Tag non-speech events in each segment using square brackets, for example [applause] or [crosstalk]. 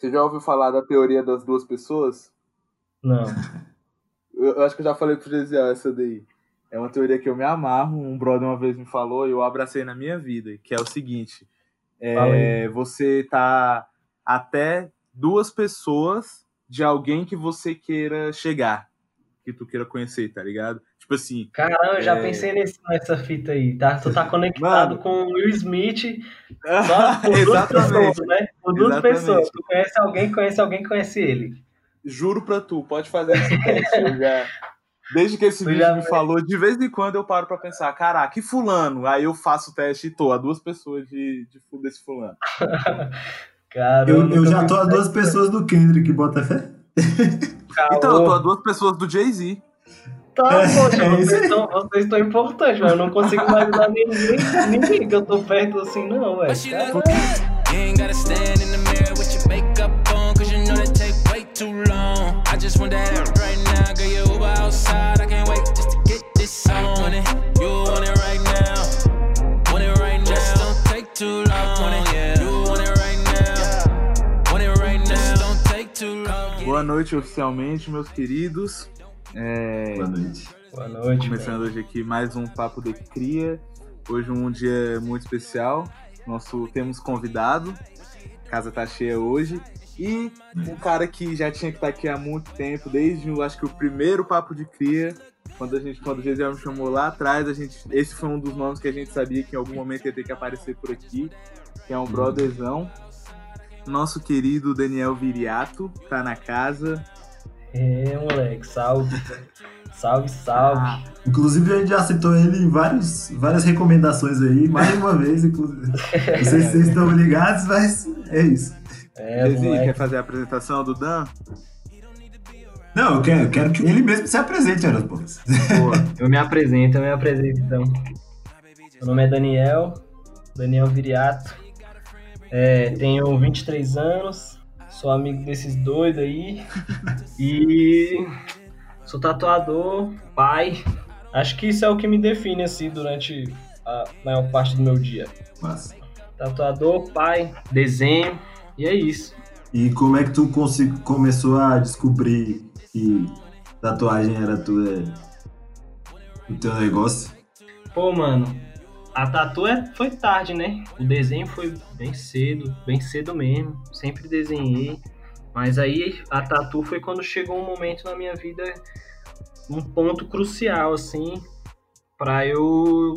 Você já ouviu falar da teoria das duas pessoas? Não. Eu, eu acho que eu já falei pro Gesiel essa daí. É uma teoria que eu me amarro. Um brother uma vez me falou e eu abracei na minha vida, que é o seguinte: é, você tá até duas pessoas de alguém que você queira chegar, que tu queira conhecer, tá ligado? Tipo assim. Caramba, eu já é... pensei nesse, nessa fita aí, tá? Tu tá conectado Mano... com o Will Smith [laughs] só por duas pessoas, né? Por duas Exatamente. pessoas. Tu conhece alguém, conhece alguém, conhece ele. Juro pra tu, pode fazer esse teste. já... Desde que esse tu vídeo me falou, de vez em quando eu paro pra pensar, caraca, que fulano? Aí eu faço o teste e tô a duas pessoas de, de desse fulano. [laughs] Caramba, eu, eu já tô a duas pessoas do Kendrick, bota fé? Então, eu tô a duas pessoas do Jay-Z. Tá, é, poxa, é vocês, estão, vocês estão importantes, mas eu não consigo imaginar ninguém, ninguém que eu tô perto assim, não, velho. too long. I just want that right now. Girl, you Uber outside. I can't wait just to get this on. it. You want it right now. Want it right now. Just don't take too long. Yeah. You want it right now. Want it right now. Just don't take too long. Boa noite oficialmente, meus queridos. É... Boa noite. Boa noite. Começando hoje aqui mais um Papo de Cria. Hoje um dia muito especial. Nosso temos convidado. A casa tá cheia hoje. E um cara que já tinha que estar aqui há muito tempo, desde acho que o primeiro papo de cria, quando a gente, quando o Gesiel me chamou lá atrás, a gente, esse foi um dos nomes que a gente sabia que em algum momento ia ter que aparecer por aqui, que é um brotherzão. Nosso querido Daniel Viriato tá na casa. É, moleque, salve. salve, salve. Ah. Inclusive a gente já citou ele em vários, várias recomendações aí, mais uma vez, inclusive. Não sei se vocês estão ligados, mas é isso. É, quer fazer a apresentação do Dan? Não, eu quero, eu quero que ele mesmo se apresente, Ana Pontes. [laughs] eu me apresento, eu me apresento então. Meu nome é Daniel, Daniel Viriato. É, tenho 23 anos, sou amigo desses doidos aí. e sou tatuador, pai. Acho que isso é o que me define assim durante a maior parte do meu dia. Massa. Tatuador, pai, desenho e é isso. E como é que tu começou a descobrir que tatuagem era tua, o teu negócio? Pô, mano, a tatu é, foi tarde, né? O desenho foi bem cedo, bem cedo mesmo. Sempre desenhei. Mas aí a tatu foi quando chegou um momento na minha vida, um ponto crucial, assim, para eu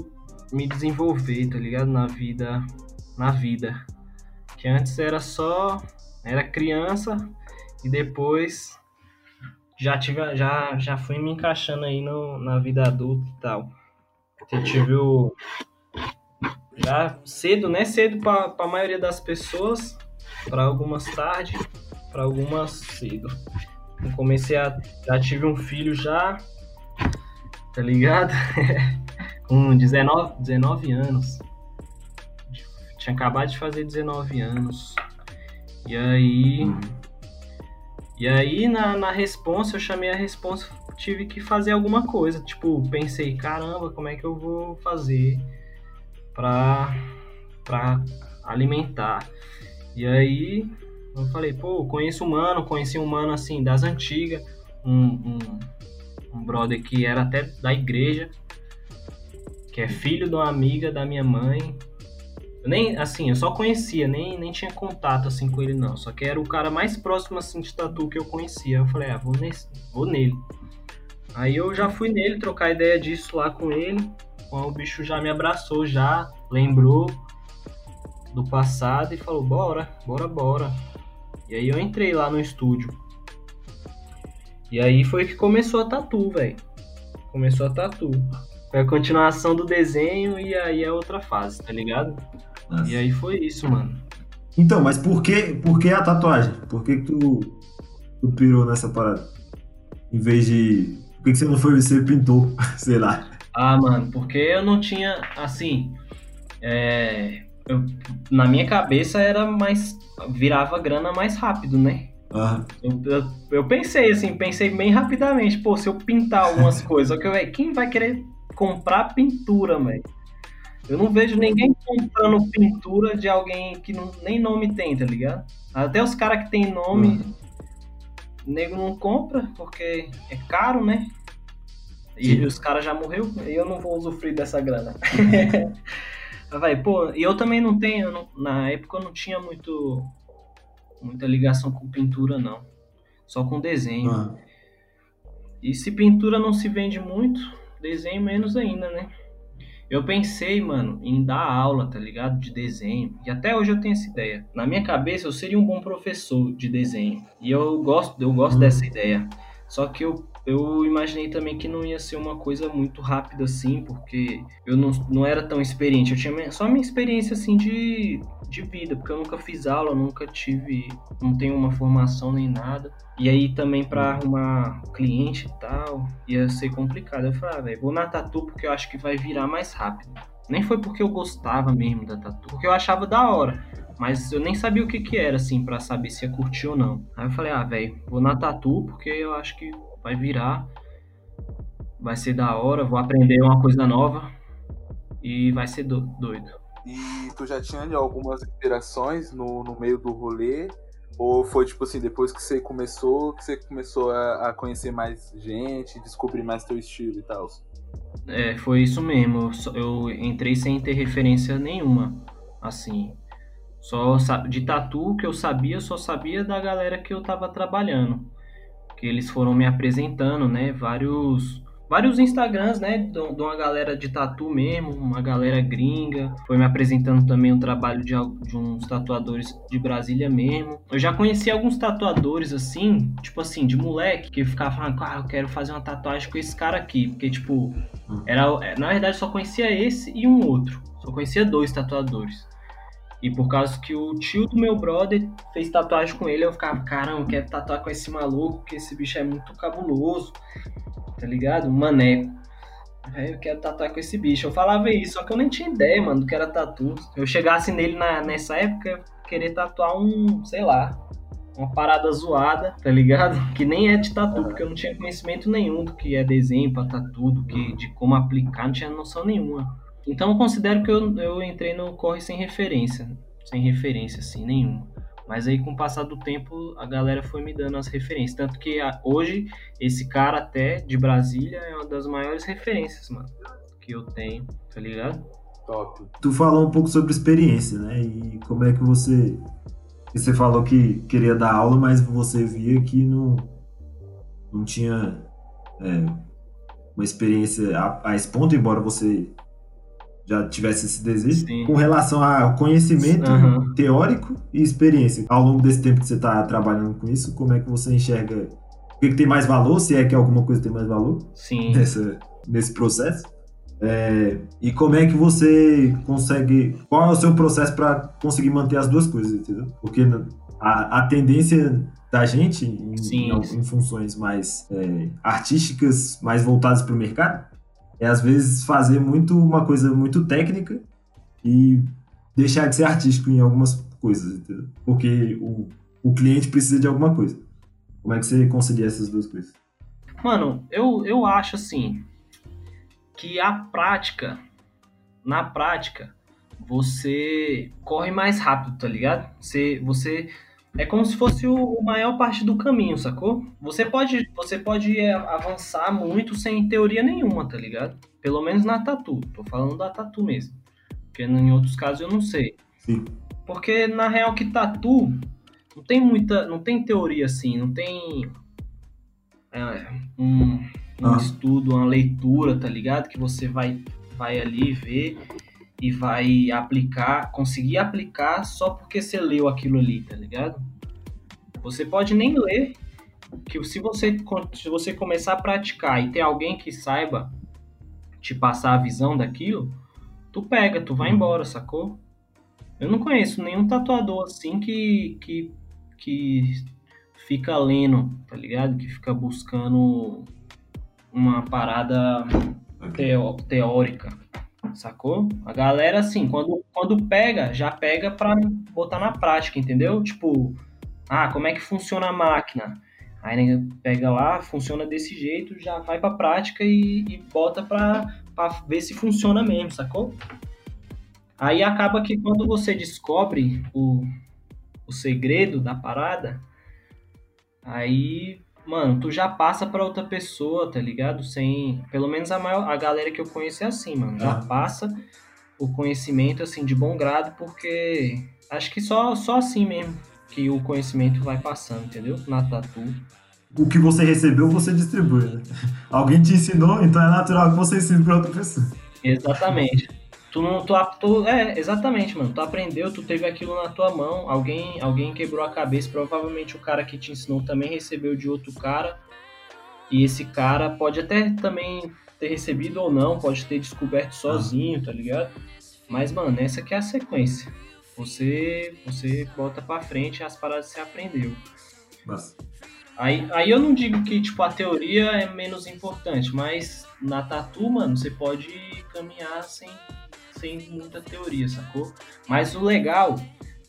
me desenvolver, tá ligado? Na vida, na vida. Que antes era só. Era criança e depois já tive já já fui me encaixando aí no, na vida adulta e tal. Eu tive o já cedo, né? Cedo para a maioria das pessoas, para algumas tarde, para algumas cedo. Eu comecei a já tive um filho já, tá ligado? [laughs] Com 19, 19 anos. Tinha acabado de fazer 19 anos. E aí. E aí, na, na resposta, eu chamei a resposta, tive que fazer alguma coisa. Tipo, pensei, caramba, como é que eu vou fazer pra alimentar? E aí, eu falei, pô, conheço um mano, conheci um mano assim, das antigas, um, um, um brother que era até da igreja, que é filho de uma amiga da minha mãe, eu nem, assim, eu só conhecia, nem, nem tinha contato, assim, com ele, não. Só que era o cara mais próximo, assim, de tatu que eu conhecia. Eu falei, ah, vou, nesse, vou nele. Aí eu já fui nele trocar ideia disso lá com ele. O bicho já me abraçou, já lembrou do passado e falou, bora, bora, bora. E aí eu entrei lá no estúdio. E aí foi que começou a tatu, velho. Começou a tatu. Foi a continuação do desenho e aí é outra fase, tá ligado? Nossa. E aí foi isso, mano. Então, mas por que, por que a tatuagem? Por que, que tu, tu pirou nessa parada? Em vez de. Por que, que você não foi ser pintor? [laughs] Sei lá. Ah, mano, porque eu não tinha. Assim. É, eu, na minha cabeça era mais. Virava grana mais rápido, né? Uhum. Eu, eu, eu, pensei assim, pensei bem rapidamente, pô, se eu pintar algumas [laughs] coisas, que, quem vai querer comprar pintura, velho? Eu não vejo ninguém comprando pintura de alguém que não, nem nome tem, tá ligado? Até os caras que tem nome, uhum. nego não compra, porque é caro, né? E os caras já morreu e eu não vou usufruir dessa grana. [laughs] Vai, pô, e eu também não tenho, não, na época eu não tinha muito muita ligação com pintura, não. Só com desenho. Ah. E se pintura não se vende muito, desenho menos ainda, né? Eu pensei, mano, em dar aula, tá ligado? De desenho. E até hoje eu tenho essa ideia. Na minha cabeça, eu seria um bom professor de desenho. E eu gosto, eu gosto hum. dessa ideia. Só que eu eu imaginei também que não ia ser uma coisa muito rápida assim, porque eu não, não era tão experiente. Eu tinha só minha experiência assim de, de vida, porque eu nunca fiz aula, nunca tive, não tenho uma formação nem nada. E aí também para arrumar cliente e tal, ia ser complicado. Eu falei, ah, velho, vou na tatu porque eu acho que vai virar mais rápido. Nem foi porque eu gostava mesmo da tatu, porque eu achava da hora. Mas eu nem sabia o que que era, assim, para saber se ia curtir ou não. Aí eu falei, ah, velho, vou na tatu porque eu acho que vai virar, vai ser da hora, vou aprender uma coisa nova e vai ser do, doido. E tu já tinha algumas inspirações no, no meio do rolê? Ou foi tipo assim, depois que você começou, que você começou a, a conhecer mais gente, descobrir mais teu estilo e tal? É, foi isso mesmo. Eu entrei sem ter referência nenhuma, assim. Só de tatu que eu sabia, só sabia da galera que eu tava trabalhando que eles foram me apresentando, né, vários vários Instagrams, né, de uma galera de tatu mesmo, uma galera gringa, foi me apresentando também o trabalho de, de uns tatuadores de Brasília mesmo. Eu já conheci alguns tatuadores assim, tipo assim, de moleque, que ficava falando, ah, eu quero fazer uma tatuagem com esse cara aqui, porque tipo, era, na verdade só conhecia esse e um outro, só conhecia dois tatuadores. E por causa que o tio do meu brother fez tatuagem com ele, eu ficava, caramba, eu quero tatuar com esse maluco, porque esse bicho é muito cabuloso, tá ligado? Maneco. eu quero tatuar com esse bicho. Eu falava isso, só que eu nem tinha ideia, mano, do que era tatu. Eu chegasse nele na, nessa época, querer tatuar um, sei lá, uma parada zoada, tá ligado? [laughs] Que nem é de tatu, porque eu não tinha conhecimento nenhum do que é desenho pra tatu, do que, de como aplicar, não tinha noção nenhuma. Então eu considero que eu, eu entrei no corre sem referência, sem referência assim nenhuma. Mas aí com o passar do tempo a galera foi me dando as referências, tanto que a, hoje esse cara até de Brasília é uma das maiores referências, mano, que eu tenho, tá ligado? Top. Tu falou um pouco sobre experiência, né? E como é que você você falou que queria dar aula, mas você via que não não tinha é, uma experiência a, a esse ponto, embora você já tivesse esse desejo, Sim. com relação a conhecimento uhum. teórico e experiência. Ao longo desse tempo que você está trabalhando com isso, como é que você enxerga o que, tem mais valor, se é que alguma coisa tem mais valor Sim. Nessa, nesse processo? É, e como é que você consegue. Qual é o seu processo para conseguir manter as duas coisas, entendeu? Porque a, a tendência da gente em, em, em funções mais é, artísticas, mais voltadas para o mercado, é às vezes fazer muito uma coisa muito técnica e deixar de ser artístico em algumas coisas, entendeu? Porque o, o cliente precisa de alguma coisa. Como é que você concilia essas duas coisas? Mano, eu, eu acho assim que a prática, na prática, você corre mais rápido, tá ligado? Você, você é como se fosse o maior parte do caminho, sacou? Você pode, você pode é, avançar muito sem teoria nenhuma, tá ligado? Pelo menos na tatu. Tô falando da tatu mesmo. Porque em outros casos eu não sei. Sim. Porque na real que tatu não tem muita, não tem teoria assim, não tem é, um, um ah. estudo, uma leitura, tá ligado? Que você vai vai ali ver e vai aplicar, conseguir aplicar só porque você leu aquilo ali, tá ligado? Você pode nem ler, que se você, se você começar a praticar e ter alguém que saiba te passar a visão daquilo, tu pega, tu vai embora, sacou? Eu não conheço nenhum tatuador assim que, que, que fica lendo, tá ligado? Que fica buscando uma parada teó teórica sacou? A galera, assim, quando, quando pega, já pega pra botar na prática, entendeu? Tipo, ah, como é que funciona a máquina? Aí né, pega lá, funciona desse jeito, já vai pra prática e, e bota pra, pra ver se funciona mesmo, sacou? Aí acaba que quando você descobre o, o segredo da parada, aí, mano, tu já passa pra outra pessoa, tá ligado? Sem. Pelo menos a, maior, a galera que eu conheço é assim, mano. Já Ah. passa o conhecimento, assim, de bom grado, porque acho que só, só assim mesmo que o conhecimento vai passando, entendeu? Na tatu. O que você recebeu, você distribui, né? [laughs] Alguém te ensinou, então é natural que você ensine pra outra pessoa. Exatamente. Tu não, tu, tu, é, exatamente, mano. Tu aprendeu, tu teve aquilo na tua mão, alguém, alguém quebrou a cabeça, provavelmente o cara que te ensinou também recebeu de outro cara. E esse cara pode até também ter recebido ou não, pode ter descoberto sozinho, tá ligado? Mas, mano, essa aqui é a sequência. Você, você bota pra frente as paradas que você aprendeu. Mas, Aí, aí eu não digo que, tipo, a teoria é menos importante, mas na tatu, mano, você pode caminhar sem, sem muita teoria, sacou? Mas o legal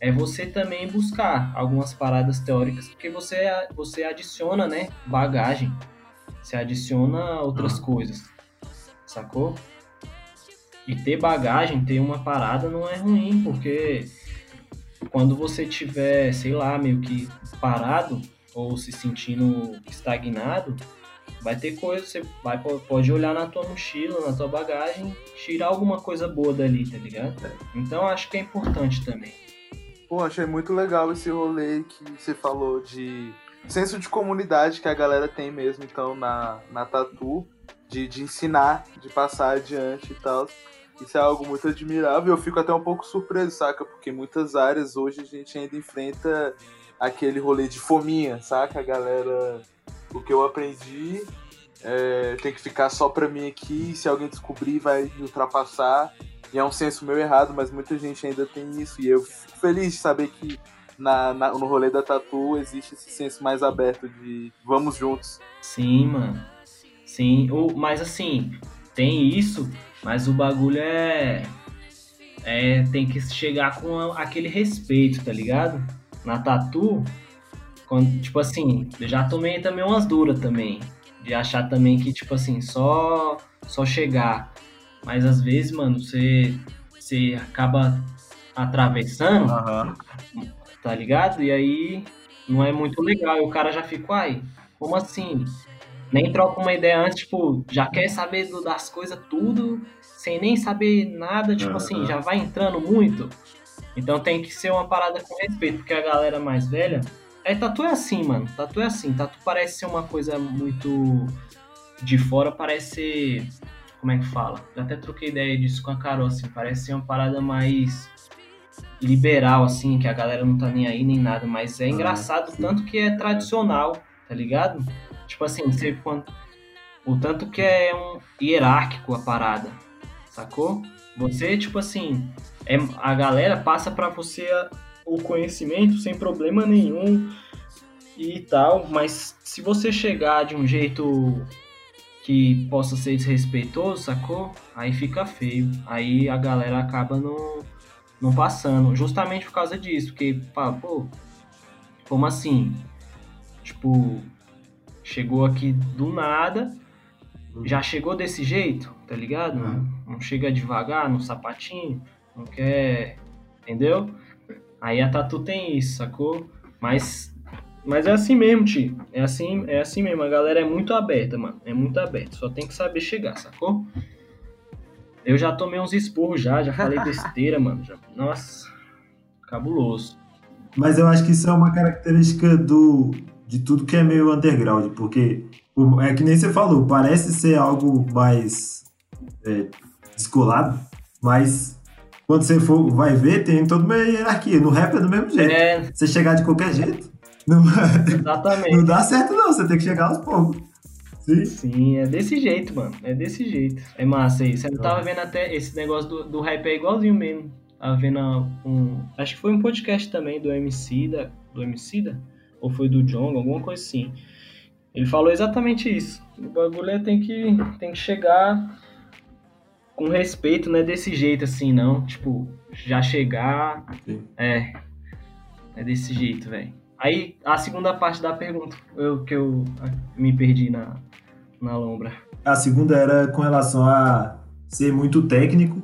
é você também buscar algumas paradas teóricas, porque você, você adiciona, né, bagagem. Você adiciona outras Ah. coisas, sacou? E ter bagagem, ter uma parada não é ruim, porque quando você tiver, sei lá, meio que parado ou se sentindo estagnado, vai ter coisa, você vai, pode olhar na tua mochila, na tua bagagem, tirar alguma coisa boa dali, tá ligado? Então acho que é importante também. Pô, achei muito legal esse rolê que você falou de senso de comunidade que a galera tem mesmo, então, na, na tatu, de, de ensinar, de passar adiante e tal. Isso é algo muito admirável. Eu fico até um pouco surpreso, saca? Porque muitas áreas hoje a gente ainda enfrenta aquele rolê de fominha, saca? A galera, o que eu aprendi é, tem que ficar só pra mim aqui, se alguém descobrir vai me ultrapassar. E é um senso meio errado, mas muita gente ainda tem isso. E eu fico feliz de saber que na, na, no rolê da tatu existe esse senso mais aberto de vamos juntos. Sim, mano. Sim, o, mas assim, tem isso, mas o bagulho é. É, tem que chegar com aquele respeito, tá ligado? Na tatu, quando, tipo assim, eu já tomei também umas duras também. De achar também que, tipo assim, só, só chegar. Mas às vezes, mano, você, você acaba atravessando, Aham. tá ligado? E aí não é muito legal. E o cara já fica, uai, como assim? Nem troca uma ideia antes, tipo, já quer saber das coisas tudo, sem nem saber nada, tipo Aham. assim, já vai entrando muito. Então tem que ser uma parada com respeito, porque a galera mais velha. É, tatu é assim, mano. Tatu é assim. Tatu parece ser uma coisa muito. De fora parece ser. Como é que fala? Já até troquei ideia disso com a Carol, assim. Parece ser uma parada mais liberal, assim, que a galera não tá nem aí nem nada. Mas é Ah, engraçado sim. tanto que é tradicional, tá ligado? Tipo assim, você, quando, o tanto que é um hierárquico a parada, sacou? Você, tipo assim, é, a galera passa pra você o conhecimento sem problema nenhum e tal, mas se você chegar de um jeito que possa ser desrespeitoso, sacou? Aí fica feio. Aí a galera acaba não, não passando, justamente por causa disso, porque, pá, pô, como assim? Tipo, chegou aqui do nada, já chegou desse jeito, tá ligado? Uhum. Não chega devagar no sapatinho, não quer. Entendeu? Aí a tatu tem isso, sacou? Mas. Mas é assim mesmo, tio. É assim, é assim mesmo. A galera é muito aberta, mano. É muito aberta. Só tem que saber chegar, sacou? Eu já tomei uns esporros já, já falei [laughs] besteira, mano. já- Nossa. Cabuloso. Mas eu acho que isso é uma característica do, de tudo que é meio underground, porque é que nem você falou, parece ser algo mais é, descolado, mas quando você for, vai ver, tem toda uma hierarquia. No rap é do mesmo jeito. É, Você chegar de qualquer jeito, não, [laughs] exatamente. não dá certo não, você tem que chegar aos poucos. Sim? Sim, é desse jeito, mano. É desse jeito. É massa isso. Eu tava vendo até esse negócio do, do rap é igualzinho mesmo. Tava vendo um. Acho que foi um podcast também do MC da. Do MC da? Ou foi do John, alguma coisa assim. Ele falou exatamente isso. O bagulho é tem que, tem que chegar com respeito, não é desse jeito assim, não. Tipo, já chegar. Sim. É. É desse jeito, velho. Aí, a segunda parte da pergunta, eu, que eu ah, me perdi na, na lombra. A segunda era com relação a ser muito técnico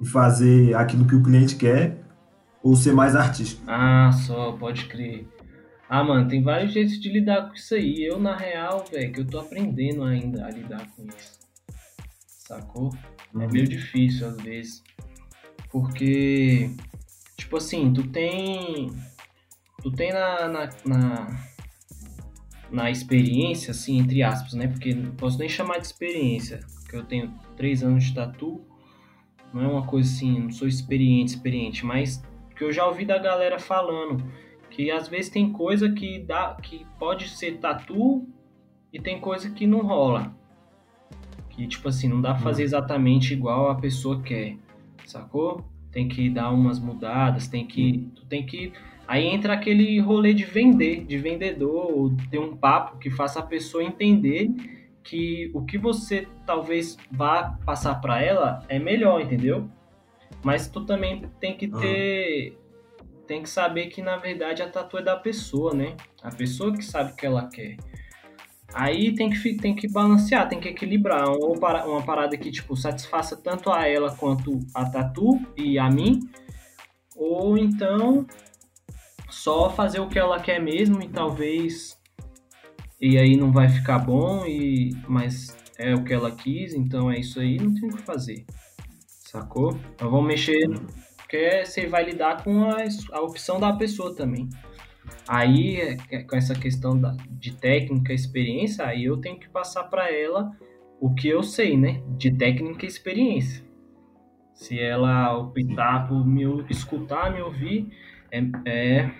e fazer aquilo que o cliente quer ou ser mais artístico. Ah, só, pode crer. Ah, mano, tem vários jeitos de lidar com isso aí. Eu, na real, velho, que eu tô aprendendo ainda a lidar com isso. Sacou? É meio difícil às vezes. Porque, tipo assim, tu tem. Tu tem na, na, na, na experiência, assim, entre aspas, né? Porque não posso nem chamar de experiência. Porque eu tenho três anos de tatu. Não é uma coisa assim, não sou experiente, experiente, mas que eu já ouvi da galera falando que às vezes tem coisa que dá que pode ser tatu e tem coisa que não rola. Que tipo assim, não dá pra fazer exatamente igual a pessoa quer. Sacou? Tem que dar umas mudadas, tem que tu tem que aí entra aquele rolê de vender, de vendedor, ou ter um papo que faça a pessoa entender que o que você talvez vá passar para ela é melhor, entendeu? Mas tu também tem que ter. Tem que saber que na verdade a tatu é da pessoa, né? A pessoa que sabe o que ela quer. Aí tem que, tem que balancear, tem que equilibrar. Ou uma parada que, tipo, satisfaça tanto a ela quanto a tatu e a mim. Ou então só fazer o que ela quer mesmo e talvez. E aí não vai ficar bom, e mas é o que ela quis, então é isso aí, não tem o que fazer. Sacou? Então vamos mexer, porque você vai lidar com a, a opção da pessoa também. Aí, é, com essa questão da, de técnica, experiência, aí eu tenho que passar para ela o que eu sei, né? De técnica e experiência. Se ela optar por me escutar, me ouvir, é, é,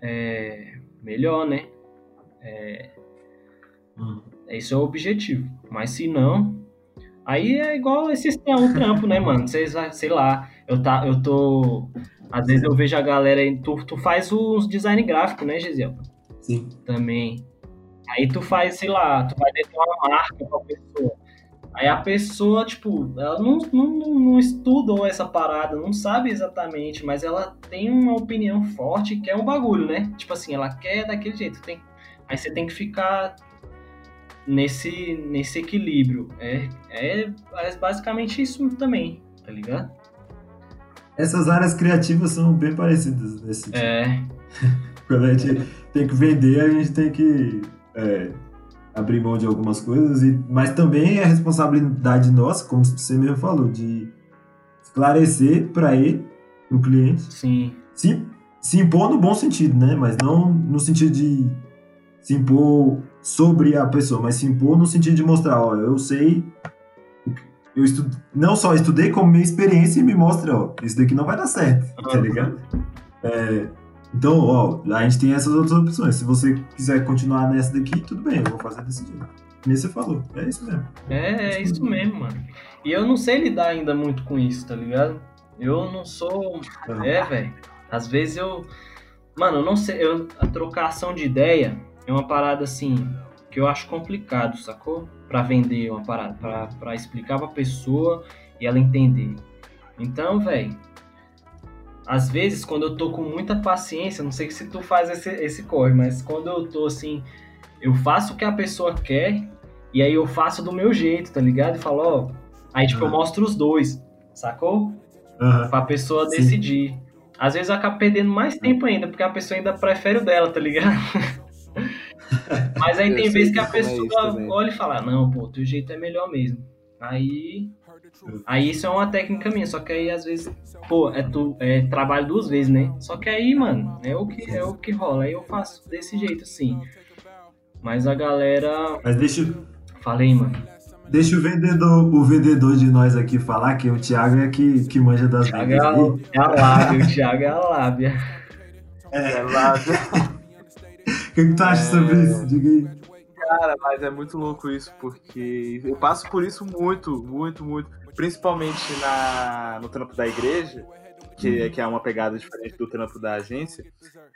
é melhor, né? É. Esse é o objetivo. Mas se não, Aí é igual esse é um trampo, né, mano? Vocês, sei lá, eu, tá, eu tô. Às vezes eu vejo a galera aí. Tu, tu faz os design gráfico, né, Gisele? Sim. Também. Aí tu faz, sei lá, tu vai definir uma marca pra pessoa. Aí a pessoa, tipo, ela não, não, não estudou essa parada, não sabe exatamente, mas ela tem uma opinião forte e quer um bagulho, né? Tipo assim, ela quer daquele jeito. Tem... Aí você tem que ficar nesse, nesse equilíbrio. É, é, é basicamente isso também, tá ligado? Essas áreas criativas são bem parecidas nesse tipo. É. [laughs] Quando a gente tem que vender, a gente tem que é, abrir mão de algumas coisas, e, mas também é responsabilidade nossa, como você mesmo falou, de esclarecer para ele, o cliente. Sim. Se, se impor no bom sentido, né? Mas não no sentido de se impor sobre a pessoa, mas se impor no sentido de mostrar, ó, eu sei, eu não só estudei, como minha experiência me mostra, ó, isso daqui não vai dar certo, tá ligado? É, então, ó, a gente tem essas outras opções. Se você quiser continuar nessa daqui, tudo bem, eu vou fazer desse jeito. Nem você falou, é isso mesmo. É, é isso mesmo, mano. E eu não sei lidar ainda muito com isso, tá ligado? Eu não sou. É, velho. Às vezes eu. Mano, eu não sei. Eu... A trocação de ideia é uma parada assim que eu acho complicado, sacou? Para vender uma parada, para pra explicar pra pessoa e ela entender. Então, velho, às vezes quando eu tô com muita paciência, não sei se tu faz esse, esse corre, mas quando eu tô assim, eu faço o que a pessoa quer e aí eu faço do meu jeito, tá ligado? E falo, ó, aí tipo uhum. eu mostro os dois, sacou? Uhum. Pra pessoa Sim. decidir. Às vezes eu acabo perdendo mais tempo ainda, porque a pessoa ainda prefere o dela, tá ligado? [laughs] Mas aí tem vezes que a pessoa é olha e fala, não, pô, teu jeito é melhor mesmo. Aí. Aí isso é uma técnica minha, só que aí às vezes, pô, é, tu, é trabalho duas vezes, né? Só que aí, mano, é o que, é o que rola. Aí eu faço desse jeito, assim. Mas a galera. Mas deixa eu. Falei, mano. Deixa o vendedor, o vendedor de nós aqui falar que o Thiago é que, que manja das Thiago é a, é a lábia, o Thiago é a lábia. É, é lábia. [laughs] O que, que tu acha é... sobre isso? Diga aí. Cara, mas é muito louco isso, porque eu passo por isso muito, muito, muito. Principalmente na, no trampo da igreja, que, uhum. que é uma pegada diferente do trampo da agência.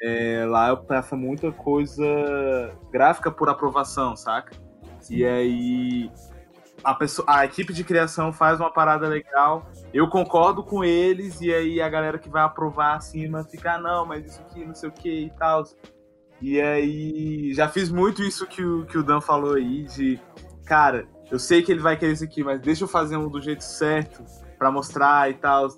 É, lá eu peço muita coisa gráfica por aprovação, saca? E aí a, pessoa, a equipe de criação faz uma parada legal, eu concordo com eles, e aí a galera que vai aprovar acima fica, ah, não, mas isso aqui não sei o que e tal. E aí, já fiz muito isso que o, que o Dan falou aí, de, cara, eu sei que ele vai querer isso aqui, mas deixa eu fazer um do jeito certo, pra mostrar e tal.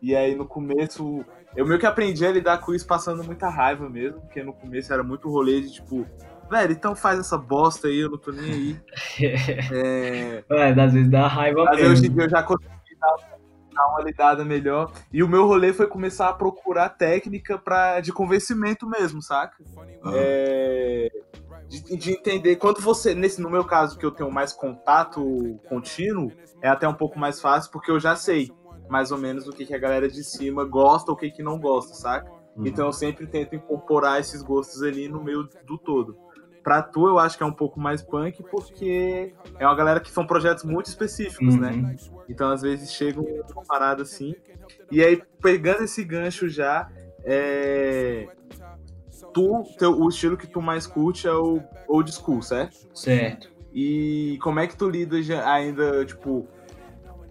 E aí no começo, eu meio que aprendi a lidar com isso passando muita raiva mesmo, porque no começo era muito rolê de tipo, velho, então faz essa bosta aí, eu não tô nem aí. [laughs] é... é, às vezes dá raiva Mas mesmo. hoje em dia eu já consegui dar, dar, uma lidada melhor. E o meu rolê foi começar a procurar técnica pra, de convencimento mesmo, saca? Uhum. É, de, de, entender quando você, nesse, no meu caso, que eu tenho mais contato contínuo, é até um pouco mais fácil, porque eu já sei mais ou menos o que, que a galera de cima gosta ou o que, que não gosta, saca? Uhum. Então eu sempre tento incorporar esses gostos ali no meio do todo. Pra tu, eu acho que é um pouco mais punk, porque é uma galera que são projetos muito específicos, né? uhum. né? Então, às vezes, chegam uma parada assim. E aí, pegando esse gancho já, é... tu, teu, o estilo que tu mais curte é o old school, certo? Certo. E como é que tu lida ainda, tipo,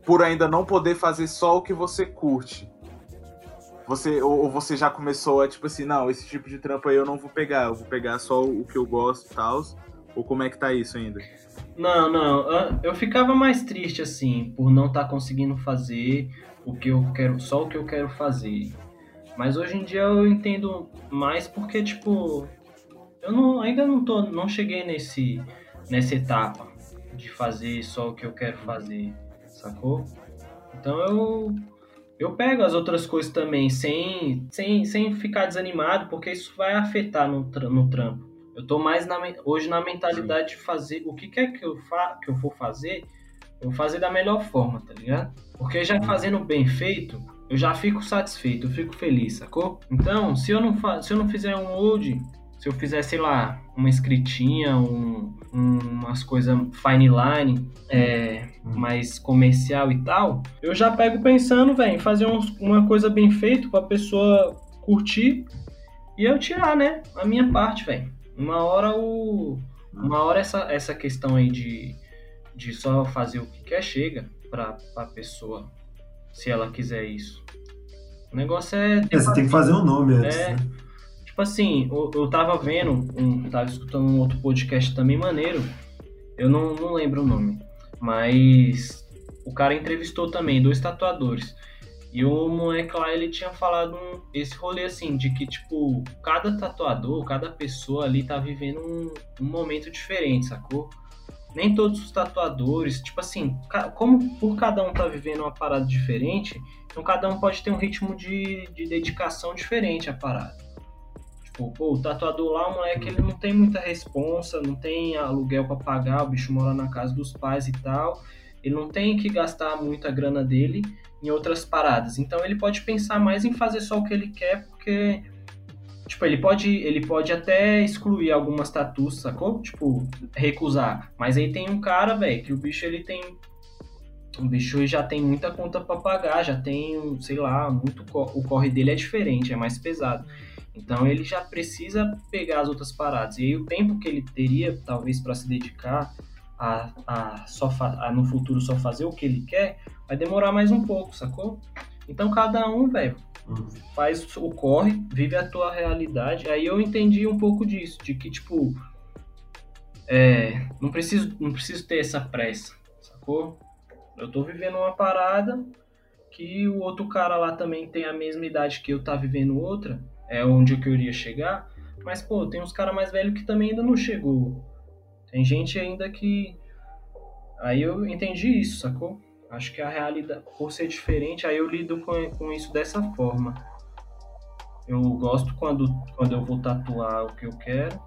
por ainda não poder fazer só o que você curte? Você, ou, ou, você já começou a, tipo assim, não, esse tipo de trampo aí eu não vou pegar, eu vou pegar só o que eu gosto e tal? Ou como é que tá isso ainda? Não, não, eu ficava mais triste, assim, por não estar tá conseguindo fazer o que eu quero, só o que eu quero fazer. Mas hoje em dia eu entendo mais porque, tipo, eu não, ainda não tô, não cheguei nesse, nessa etapa de fazer só o que eu quero fazer, sacou? Então eu eu pego as outras coisas também sem, sem, sem ficar desanimado, porque isso vai afetar no, no trampo. Eu tô mais na, hoje na mentalidade Sim. de fazer o que quer que eu, fa, que eu for fazer, eu vou fazer da melhor forma, tá ligado? Porque já fazendo bem feito, eu já fico satisfeito, eu fico feliz, sacou? Então, se eu não, fa se eu não fizer um old, se eu fizer, sei lá, uma escritinha, um, um, umas coisas fine line, é, hum. mais comercial e tal, eu já pego pensando, velho, em fazer um, uma coisa bem feita pra pessoa curtir e eu tirar, né, a minha parte, velho. Uma hora o. Uma hora essa, essa questão aí de, de só fazer o que quer chega pra, pra pessoa, se ela quiser isso. O negócio é. é você tem que fazer um nome antes, é, né? Tipo assim, eu, eu tava vendo, um, tava escutando um outro podcast também maneiro, eu não, não lembro o nome, mas o cara entrevistou também dois tatuadores. E o moleque lá, ele tinha falado um, esse rolê assim, de que, tipo, cada tatuador, cada pessoa ali tá vivendo um, um momento diferente, sacou? Nem todos os tatuadores, tipo assim, como por cada um tá vivendo uma parada diferente, então cada um pode ter um ritmo de, de dedicação diferente à parada. Tipo, pô, o tatuador lá, o moleque, ele não tem muita responsa, não tem aluguel para pagar, o bicho mora na casa dos pais e tal. Ele não tem que gastar muita grana dele em outras paradas. Então ele pode pensar mais em fazer só o que ele quer, porque tipo, ele pode, ele pode até excluir algumas tatuas, sacou? Tipo, recusar. Mas aí tem um cara, velho, que o bicho ele tem o bicho já tem muita conta para pagar, já tem, sei lá, muito o corre dele é diferente, é mais pesado. Então ele já precisa pegar as outras paradas. E aí o tempo que ele teria, talvez, para se dedicar a, a, só a no futuro só fazer o que ele quer, vai demorar mais um pouco, sacou? Então cada um, velho, faz o corre, vive a tua realidade. Aí eu entendi um pouco disso, de que, tipo, é, não, preciso, não preciso ter essa pressa, sacou? Eu tô vivendo uma parada que o outro cara lá também tem a mesma idade que eu tá vivendo outra é onde eu queria chegar. Mas, pô, tem uns caras mais velhos que também ainda não chegou. Tem gente ainda que. Aí eu entendi isso, sacou? Acho que a realidade, por ser diferente, aí eu lido com, com isso dessa forma. Eu gosto quando, quando eu vou tatuar o que eu quero,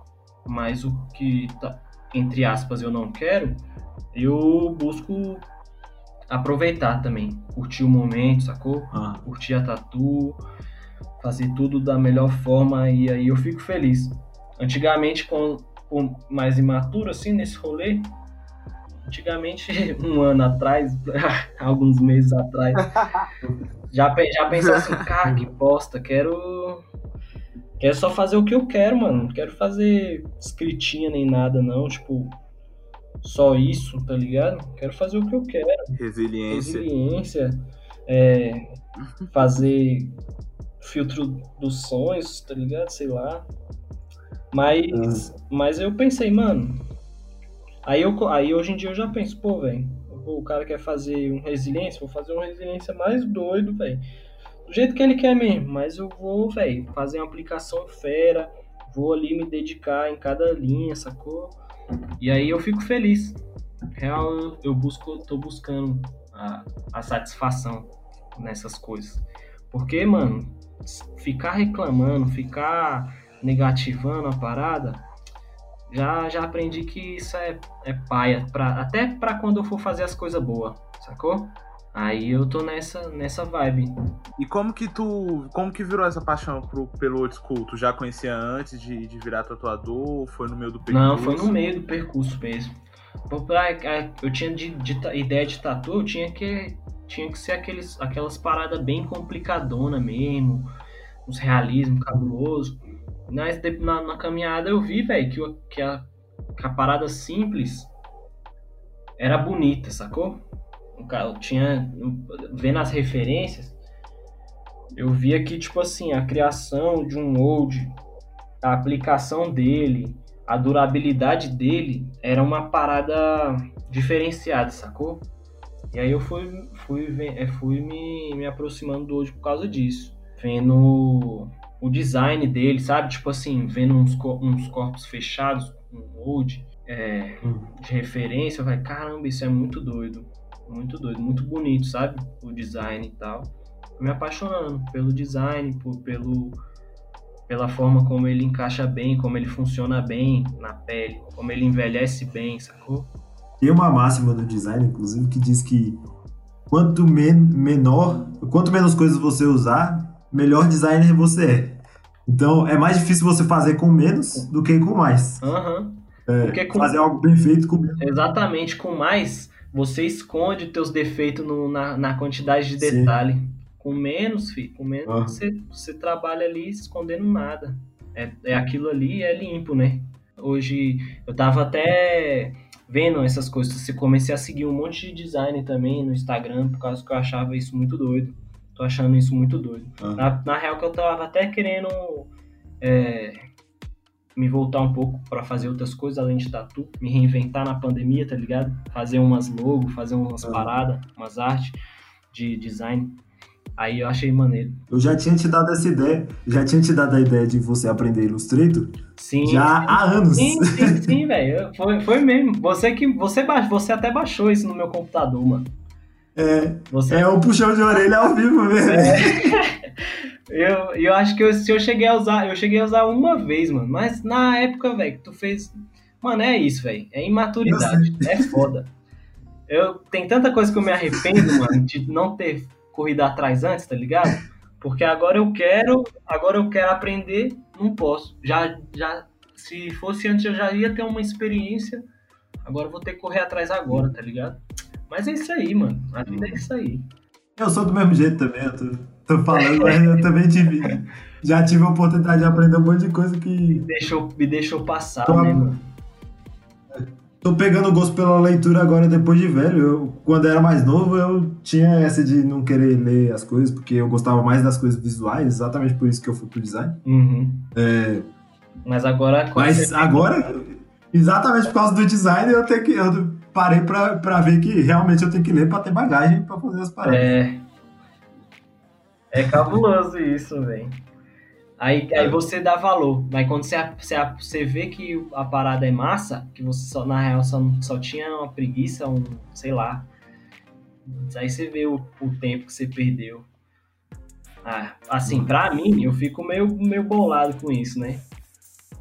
mas o que, tá, entre aspas, eu não quero, eu busco aproveitar também. Curtir o momento, sacou? Ah. Curtir a tatu fazer tudo da melhor forma e aí eu fico feliz. Antigamente, com, com mais imaturo, assim, nesse rolê, antigamente, [laughs] um ano atrás, [laughs] alguns meses atrás, [laughs] já, já pensava assim, cara, que bosta, quero. Quero só fazer o que eu quero, mano. Não quero fazer escritinha nem nada, não. Tipo, só isso, tá ligado? Quero fazer o que eu quero. Resiliência. Resiliência. É, fazer filtro dos sonhos, tá ligado? Sei lá. Mas, uhum. mas eu pensei, mano. Aí, eu, aí hoje em dia eu já penso, pô, velho, o cara quer fazer um resiliência, vou fazer um resiliência mais doido, velho. Do jeito que ele quer mesmo, mas eu vou, velho, fazer uma aplicação fera, vou ali me dedicar em cada linha, sacou? E aí eu fico feliz. Real, eu busco, tô buscando a, a satisfação nessas coisas. Porque, mano, ficar reclamando, ficar negativando a parada, já, já aprendi que isso é, é paia, pra, até pra quando eu for fazer as coisas boas, sacou? Aí eu tô nessa, nessa vibe. E como que tu. Como que virou essa paixão pro, pelo old school? Tu já conhecia antes de, de virar tatuador? Foi no meio do percurso? Não, foi no meio do percurso mesmo. Eu tinha de, de, ideia de tatu, eu tinha que. Tinha que ser aqueles, aquelas paradas bem complicadona mesmo, uns realismo cabuloso. Mas na, na caminhada eu vi, velho, que, que, a, que a parada simples era bonita, sacou? eu tinha. Vendo as referências, eu via que, tipo assim, a criação de um old, a aplicação dele, a durabilidade dele era uma parada diferenciada, sacou? E aí eu fui, fui, é, fui me, me aproximando do old por causa disso. Vendo o design dele, sabe? Tipo assim, vendo uns, uns corpos fechados com old é, hum. de referência, eu falei, caramba, isso é muito doido muito doido, muito bonito, sabe? O design e tal. Fui me apaixonando pelo design, por, pelo, pela forma como ele encaixa bem, como ele funciona bem na pele, como ele envelhece bem, sacou? Tem uma máxima do design, inclusive, que diz que quanto men menor, quanto menos coisas você usar, melhor designer você é. Então é mais difícil você fazer com menos do que com mais. Uhum. É, com... Fazer algo bem feito com menos. Exatamente, com mais você esconde teus defeitos no, na, na quantidade de detalhe. Sim. Com menos, filho, com menos ah. você, você trabalha ali escondendo nada. É, é aquilo ali é limpo, né? Hoje eu tava até vendo essas coisas. Você comecei a seguir um monte de design também no Instagram, por causa que eu achava isso muito doido. Tô achando isso muito doido. Ah. Na, na real que eu tava até querendo é, me voltar um pouco para fazer outras coisas além de tatu, me reinventar na pandemia, tá ligado? Fazer umas logo, fazer umas paradas, umas artes de design. Aí eu achei maneiro. Eu já tinha te dado essa ideia, já tinha te dado a ideia de você aprender Illustrator sim, já sim. há anos. Sim, sim, sim, [laughs] velho. Foi, foi mesmo. Você que você, você até baixou isso no meu computador, mano. É, você... é um puxão de orelha ao vivo [laughs] mesmo. É. Eu, eu acho que eu, se eu cheguei a usar, eu cheguei a usar uma vez, mano. Mas na época, velho, que tu fez. Mano, é isso, velho. É imaturidade. É foda. Eu, tem tanta coisa que eu me arrependo, [laughs] mano, de não ter corrido atrás antes, tá ligado? Porque agora eu quero, agora eu quero aprender, não posso. Já, já, se fosse antes eu já ia ter uma experiência. Agora eu vou ter que correr atrás agora, tá ligado? Mas é isso aí, mano. A vida é isso aí. Eu sou do mesmo jeito também, eu tô tô falando, mas eu também tive. [laughs] Já tive a oportunidade de aprender um monte de coisa que. Me deixou, me deixou passar, tô, né, mano? Tô pegando gosto pela leitura agora depois de velho. Eu, quando era mais novo, eu tinha essa de não querer ler as coisas, porque eu gostava mais das coisas visuais, exatamente por isso que eu fui pro design. Uhum. É... Mas agora. Mas agora, exatamente por causa do design, eu tenho que. Eu parei pra, pra ver que realmente eu tenho que ler pra ter bagagem pra fazer as paradas. É. É cabuloso isso, velho. Aí, aí você dá valor. Mas quando você, você, você vê que a parada é massa, que você só, na real, só, só tinha uma preguiça, um, sei lá. Aí você vê o, o tempo que você perdeu. Ah, assim, pra mim, eu fico meio, meio bolado com isso, né?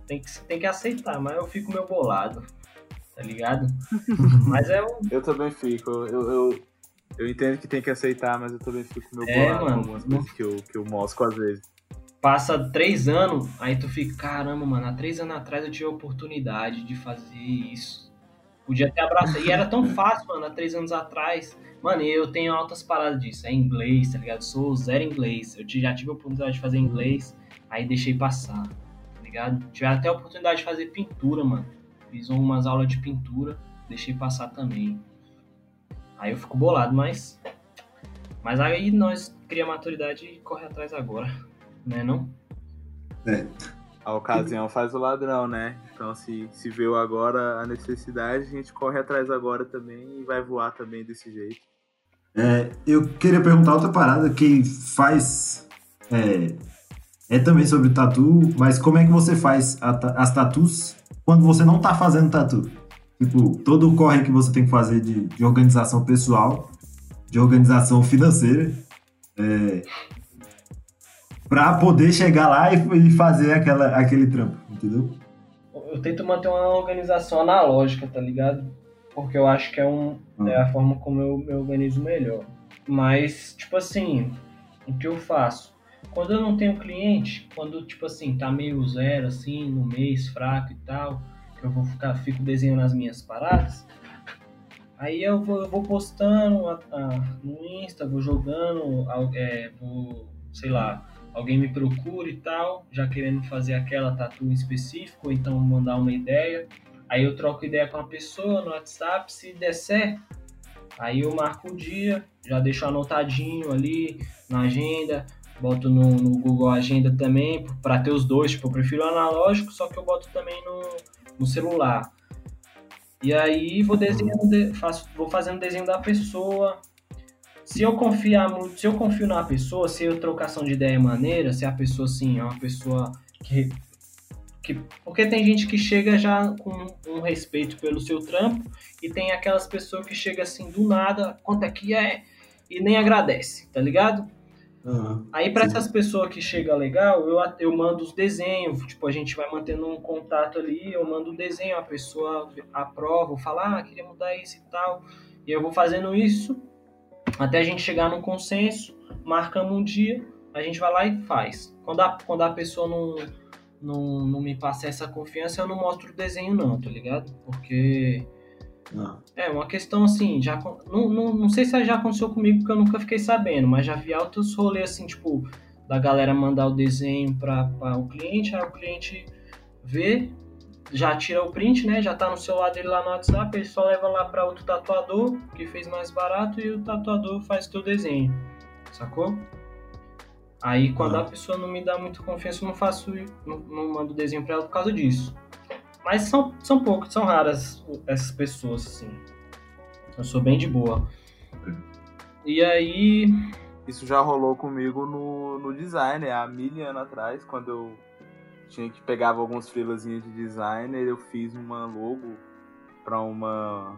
Tem que, tem que aceitar, mas eu fico meio bolado. Tá ligado? [laughs] mas é um... Eu também fico. Eu, eu, eu entendo que tem que aceitar, mas eu também fico meu é, bolado mano, com algumas coisas que eu, que eu mostro às vezes. Passa três anos, aí tu fica, caramba, mano, há três anos atrás eu tive a oportunidade de fazer isso. Podia ter abraçado. E era tão [laughs] fácil, mano, há três anos atrás. Mano, eu tenho altas paradas disso. É inglês, tá ligado? Sou zero inglês. Eu já tive a oportunidade de fazer inglês, aí deixei passar, tá ligado? Tive até a oportunidade de fazer pintura, mano. Fiz umas aulas de pintura, deixei passar também. Aí eu fico bolado, mas. Mas aí nós cria maturidade e corre atrás agora, né não? É. A ocasião faz o ladrão, né? Então, se, se veio agora a necessidade, a gente corre atrás agora também e vai voar também desse jeito. É, eu queria perguntar outra parada que faz. É, é também sobre tatu, mas como é que você faz a, as tatus quando você não tá fazendo tatu? Tipo, todo o corre que você tem que fazer de, de organização pessoal, de organização financeira, é, para poder chegar lá e, e fazer aquela, aquele trampo, entendeu? Eu tento manter uma organização analógica, tá ligado? Porque eu acho que é, um, hum. é a forma como eu me organizo melhor. Mas, tipo assim, o que eu faço? Quando eu não tenho cliente, quando, tipo assim, tá meio zero, assim, no mês, fraco e tal, eu vou ficar, fico desenhando as minhas paradas, aí eu vou, eu vou postando a, a, no Insta, vou jogando, é, vou, sei lá, alguém me procura e tal, já querendo fazer aquela tatu em específico, ou então mandar uma ideia. Aí eu troco ideia com a pessoa no WhatsApp, se der certo, aí eu marco o dia, já deixo anotadinho ali na agenda, boto no, no Google Agenda também, para ter os dois, tipo, eu prefiro analógico, só que eu boto também no, no celular. E aí vou desenhando, faço, vou fazendo desenho da pessoa, se eu confiar muito, se eu confio na pessoa, se a trocação de ideia é maneira, se a pessoa assim é uma pessoa que, que porque tem gente que chega já com um respeito pelo seu trampo e tem aquelas pessoas que chega assim do nada, quanto é que é e nem agradece, tá ligado? Uhum, Aí para essas pessoas que chega legal, eu, eu mando os desenhos, tipo, a gente vai mantendo um contato ali, eu mando o um desenho, a pessoa aprova, fala, ah, queria mudar isso e tal. E eu vou fazendo isso até a gente chegar num consenso, marcamos um dia, a gente vai lá e faz. Quando a, quando a pessoa não, não, não me passa essa confiança, eu não mostro o desenho não, tá ligado? Porque... Não. É uma questão assim, já não, não, não sei se já aconteceu comigo porque eu nunca fiquei sabendo, mas já vi altos rolês assim, tipo, da galera mandar o desenho para o cliente, aí o cliente vê, já tira o print, né? Já tá no celular dele lá no WhatsApp, ele só leva lá para outro tatuador que fez mais barato e o tatuador faz teu desenho, sacou? Aí quando a pessoa não me dá muita confiança, eu não faço, não, não mando desenho para ela por causa disso. Mas são, são poucos, são raras essas pessoas, assim. Eu sou bem de boa. E aí. Isso já rolou comigo no, no design, há mil anos atrás, quando eu tinha que pegava alguns filazinhos de designer, eu fiz uma logo para uma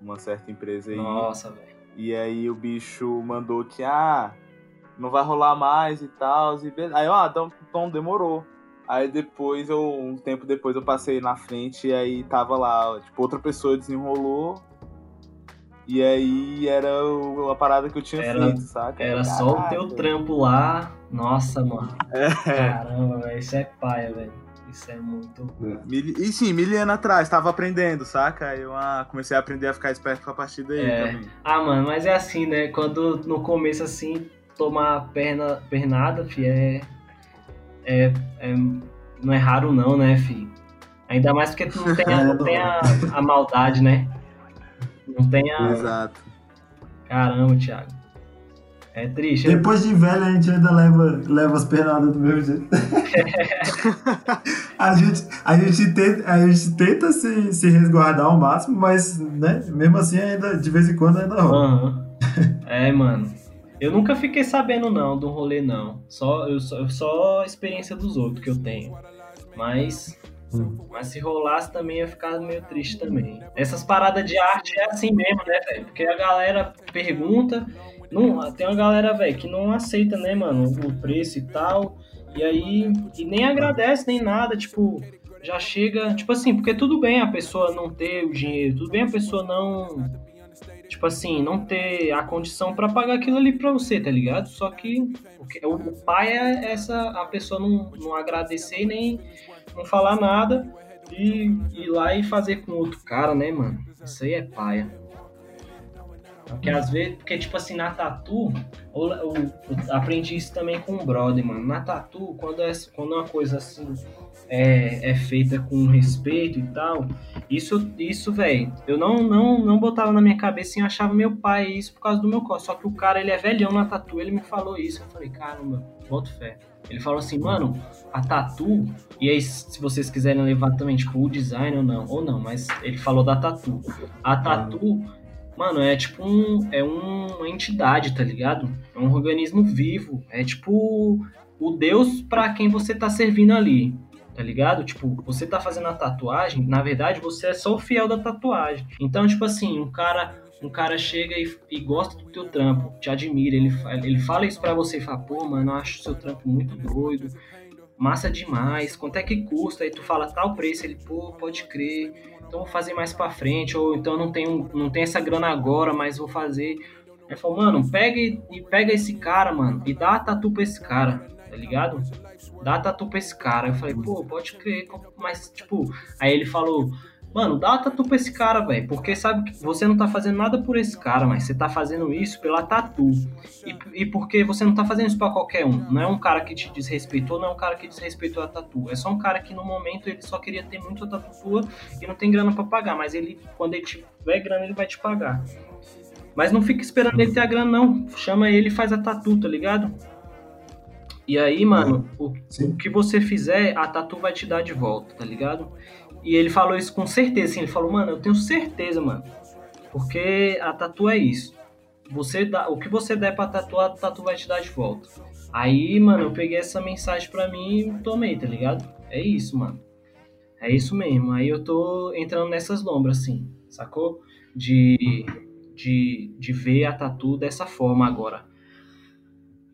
uma certa empresa aí. Nossa, velho. E aí o bicho mandou que ah, não vai rolar mais e tal, e aí ah, então, então demorou. Aí depois eu um tempo depois eu passei na frente e aí tava lá, tipo, outra pessoa desenrolou e aí era a parada que eu tinha era, feito, saca? Era Caralho. só o teu trampo lá. Nossa, mano. É. Caramba, velho. Isso é paia, velho. Isso é muito. É. E sim, mil anos atrás, tava aprendendo, saca? Aí eu ah, comecei a aprender a ficar esperto a partir daí é. também. Ah, mano, mas é assim, né? Quando no começo assim, tomar perna, pernada, fi, é, é, é. Não é raro, não, né, fi? Ainda mais porque tu não tem a, [laughs] não tem a, a maldade, né? Não tem a. Exato. Caramba, Thiago. É triste. Depois de velho, a gente ainda leva, leva as pernadas do mesmo jeito. [laughs] a, gente, a, gente tenta, a gente tenta se, se resguardar ao máximo, mas, né, mesmo assim, ainda, de vez em quando ainda rola. Uhum. é, mano. Eu nunca fiquei sabendo, não, do rolê, não. Só, eu, só, só a experiência dos outros que eu tenho. Mas. Mas se rolasse também ia ficar meio triste também. Essas paradas de arte é assim mesmo, né, velho? Porque a galera pergunta. Não, tem uma galera, velho, que não aceita, né, mano, o preço e tal. E aí. E nem agradece nem nada, tipo. Já chega. Tipo assim, porque tudo bem a pessoa não ter o dinheiro, tudo bem a pessoa não. Tipo assim, não ter a condição para pagar aquilo ali pra você, tá ligado? Só que o, o pai é essa. A pessoa não, não agradecer nem não falar nada e ir lá e fazer com outro cara, né, mano? Isso aí é paia. Porque às vezes, porque tipo assim, na tatu, eu, eu, eu aprendi isso também com o brother, mano. Na tatu, quando é, quando é uma coisa assim, é, é feita com respeito e tal. Isso, isso velho, eu não, não, não botava na minha cabeça e achava meu pai isso por causa do meu corpo. Só que o cara, ele é velhão na tatu, ele me falou isso. Eu falei, caramba, boto fé. Ele falou assim, mano, a tatu, e aí se vocês quiserem levar também, tipo, o design ou não, ou não, mas ele falou da tatu. A tatu, mano, é tipo um, é um, uma entidade, tá ligado? É um organismo vivo, é tipo o Deus para quem você tá servindo ali, tá ligado? Tipo, você tá fazendo a tatuagem, na verdade você é só o fiel da tatuagem. Então, tipo assim, um cara um cara chega e, e, gosta do teu trampo, te admira, ele, ele fala isso para você e fala, pô, mano, eu acho o seu trampo muito doido, massa demais, quanto é que custa? Aí tu fala tal preço, ele, pô, pode crer, então vou fazer mais pra frente, ou então não tenho, não tenho essa grana agora, mas vou fazer. Aí falou, mano, pega e, e pega esse cara, mano, e dá a tatu pra esse cara, tá ligado? Dá tatu pra esse cara. Eu falei, pô, pode crer, mas, tipo, aí ele falou, Mano, dá tatu pra esse cara, velho. Porque sabe que você não tá fazendo nada por esse cara, mas você tá fazendo isso pela tatu. E, e porque você não tá fazendo isso pra qualquer um. Não é um cara que te desrespeitou, não é um cara que desrespeitou a tatu. É só um cara que no momento ele só queria ter muito a tatu sua e não tem grana para pagar. Mas ele, quando ele tiver grana, ele vai te pagar. Mas não fica esperando ele ter a grana, não. Chama ele e faz a tatu, tá ligado? E aí, mano, o, o, que você fizer, a tatu vai te dar de volta, tá ligado? E ele falou isso com certeza, assim, ele falou, mano, eu tenho certeza, mano. Porque a tatu é isso. Você dá, o que você der pra tatuar, a tatu vai te dar de volta. Aí, mano, eu peguei essa mensagem pra mim e tomei, tá ligado? É isso, mano. É isso mesmo. Aí eu tô entrando nessas lombras, assim, sacou? De, de, de ver a tatu dessa forma agora.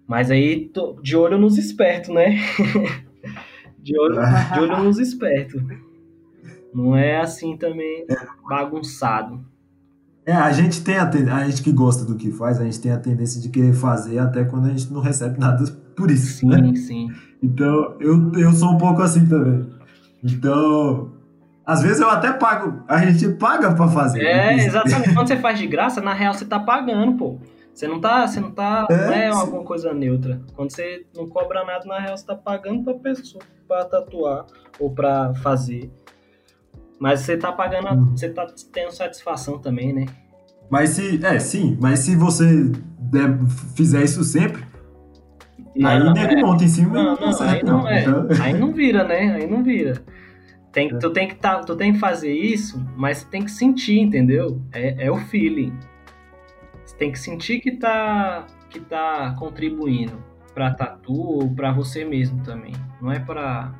Mas aí, tô de olho nos espertos, né? [laughs] de, olho, de olho nos espertos. Não é assim também é. bagunçado. É, a gente tem a, a gente que gosta do que faz, a gente tem a tendência de querer fazer até quando a gente não recebe nada [laughs] por isso. Sim, né? sim. Então, eu, eu sou um pouco assim também. Então, às vezes eu até pago, a gente paga para fazer. É, exatamente. Quando você faz de graça, na real você tá pagando, pô. Você não tá, você não tá, é, não é alguma coisa neutra. Quando você não cobra nada, na real você tá pagando pra pessoa, pra tatuar ou pra fazer. Mas você tá pagando, uhum. você tá tendo satisfação também, né? Mas se, é, sim, mas se você der, fizer isso sempre, não, aí nego é, monta em cima não, não, não aí não, não é. Então... Aí não vira, né? Aí não vira. Tem, é. tu, tem que tá, tu tem que fazer isso, mas tem que sentir, entendeu? É, é o feeling. Tem que sentir que tá, que tá contribuindo pra tatu ou pra você mesmo também. Não é pra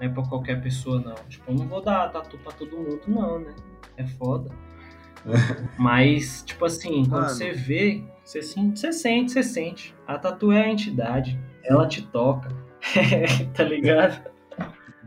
não é pra qualquer pessoa, não. Tipo, eu não vou dar tatu pra todo mundo, não, né? É foda. [laughs] Mas, tipo assim, quando Mano. você vê, você, você sente, você sente. A tatu é a entidade. Ela te toca. [laughs] tá ligado?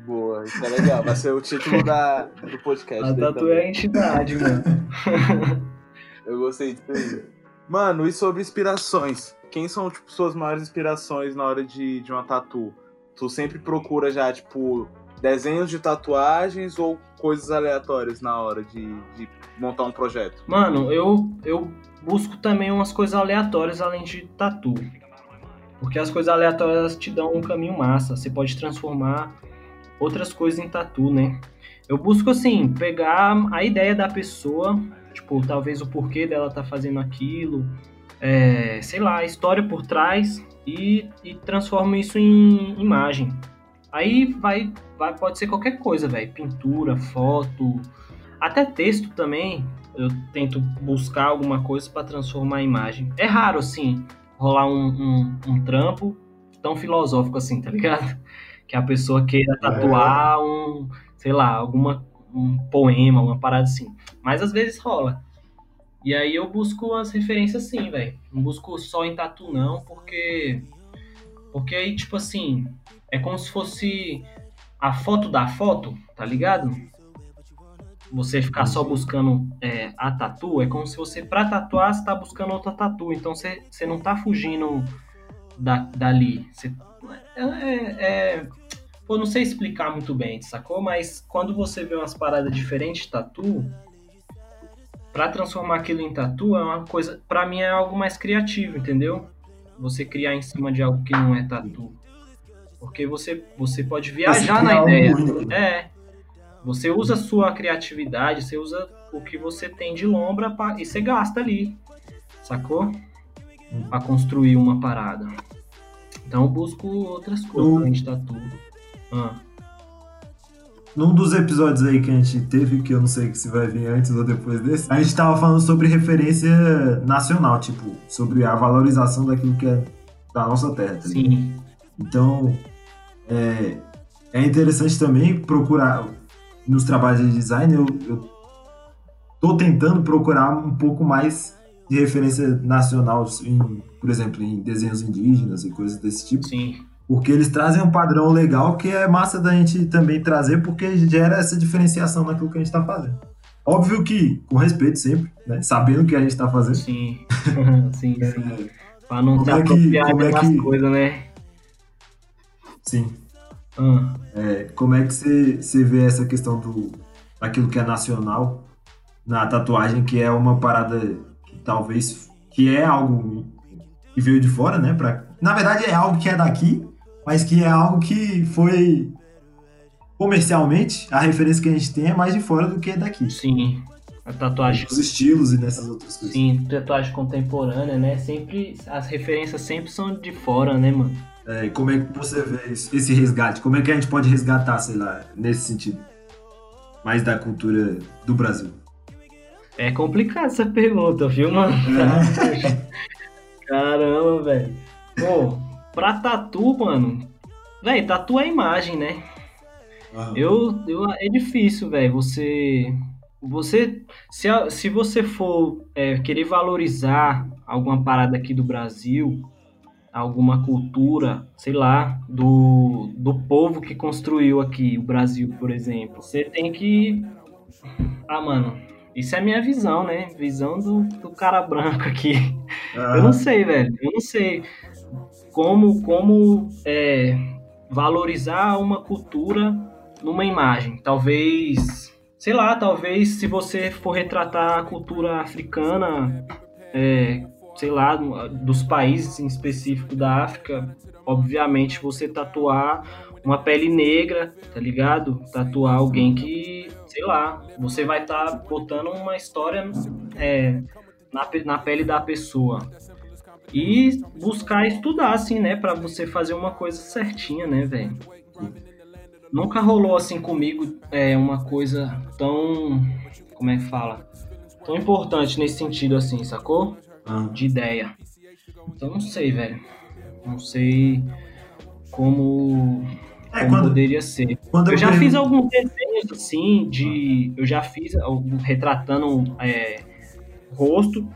Boa, isso é legal. Vai ser o título da, do podcast. A tatu também. é a entidade, mano. [laughs] Eu gostei disso aí. Mano, e sobre inspirações? Quem são, tipo, suas maiores inspirações na hora de, de uma tatu? Tu sempre procura já, tipo, desenhos de tatuagens ou coisas aleatórias na hora de, de montar um projeto? Mano, eu, eu busco também umas coisas aleatórias além de tatu. Porque as coisas aleatórias te dão um caminho massa. Você pode transformar outras coisas em tatu, né? Eu busco, assim, pegar a ideia da pessoa, tipo, talvez o porquê dela tá fazendo aquilo, é, sei lá, a história por trás e, e transformo isso em imagem. Aí vai, vai pode ser qualquer coisa, velho. Pintura, foto, até texto também. Eu tento buscar alguma coisa para transformar a imagem. É raro, assim, rolar um, um, um, trampo tão filosófico assim, tá ligado? [laughs] Que a pessoa queira tatuar um, sei lá, alguma um poema, uma parada assim. Mas às vezes rola. E aí eu busco as referências sim, velho. Não busco só em tatu não, porque porque aí tipo assim, é como se fosse a foto da foto, tá ligado? Você ficar só buscando é, a tatu, é como se você, pra tatuar, você tá buscando outra tatu. Então você, você não tá fugindo da, dali. Você, é, é, é, pô, não sei explicar muito bem, sacou? Mas quando você vê umas paradas diferentes de tatu, para transformar aquilo em tatu é uma coisa, para mim é algo mais criativo, entendeu? Você criar em cima de algo que não é tatu. Porque você, você pode viajar Você na ideia. único. É. Você usa a sua criatividade, você usa o que você tem de lombra pra- e você gasta ali. Sacou? Pra construir uma parada. Então eu busco outras coisas Eu- além de tatu. Ah, Num dos episódios aí que a gente teve, que eu não sei se vai vir antes ou depois desse, a gente tava falando sobre referência nacional, tipo, sobre a valorização daquilo que é da nossa terra. tá sim. Então, é, é interessante também procurar, nos trabalhos de design, eu, eu tô tentando procurar um pouco mais de referência nacional, em, por exemplo, em desenhos indígenas e coisas desse tipo, Sim. Porque eles trazem um padrão legal que é massa da gente também trazer, porque gera essa diferenciação naquilo que a gente tá fazendo. Óbvio que, com respeito sempre, né? Sabendo o que a gente tá fazendo. Sim. [laughs] sim, sim. Pra não Como se é que- apropriar é das que- coisas, né? Sim. Ah, É, como é que você, você vê essa questão do daquilo que é nacional na tatuagem, que é uma parada que talvez que é algo que veio de fora, né? Pra, na verdade é algo que é daqui, mas que é algo que foi comercialmente a referência que a gente tem é mais de fora do que é daqui. sim. A tatuagem. Os estilos e nessas outras coisas. Sim, tatuagem contemporânea, né? Sempre. As referências sempre são de fora, né, mano? É, como é que você vê esse esse resgate? Como é que a gente pode resgatar, sei lá, nesse sentido? Mais da cultura do Brasil. É complicado essa pergunta, viu, mano? [laughs] Caramba, velho. Pô, pra tatu, mano. Véi, tatu é imagem, né? Eu, eu é difícil, velho. Você, você, se, se você for é, querer valorizar alguma parada aqui do Brasil, alguma cultura, sei lá, do, do povo que construiu aqui o Brasil, por exemplo, você tem que, ah, mano, isso é minha visão, né? Visão do, do cara branco aqui. Eu não sei, velho. Eu não sei como, como é, valorizar uma cultura numa imagem. Talvez, sei lá, talvez se você for retratar a cultura africana, é, sei lá, dos países em específico da África, obviamente você tatuar uma pele negra, tá ligado? Tatuar alguém que, sei lá, você vai estar botando uma história é, na, na pele da pessoa. E buscar estudar, assim, né? Pra você fazer uma coisa certinha, né, velho? Nunca rolou assim comigo é, uma coisa tão. Como é que fala? Tão importante nesse sentido, assim, sacou? Ah, De ideia. Então não sei, velho. Não sei como, É, como quando, poderia ser. quando Eu já pergunto- fiz alguns desenhos assim de. Eu já fiz algum retratando é, rosto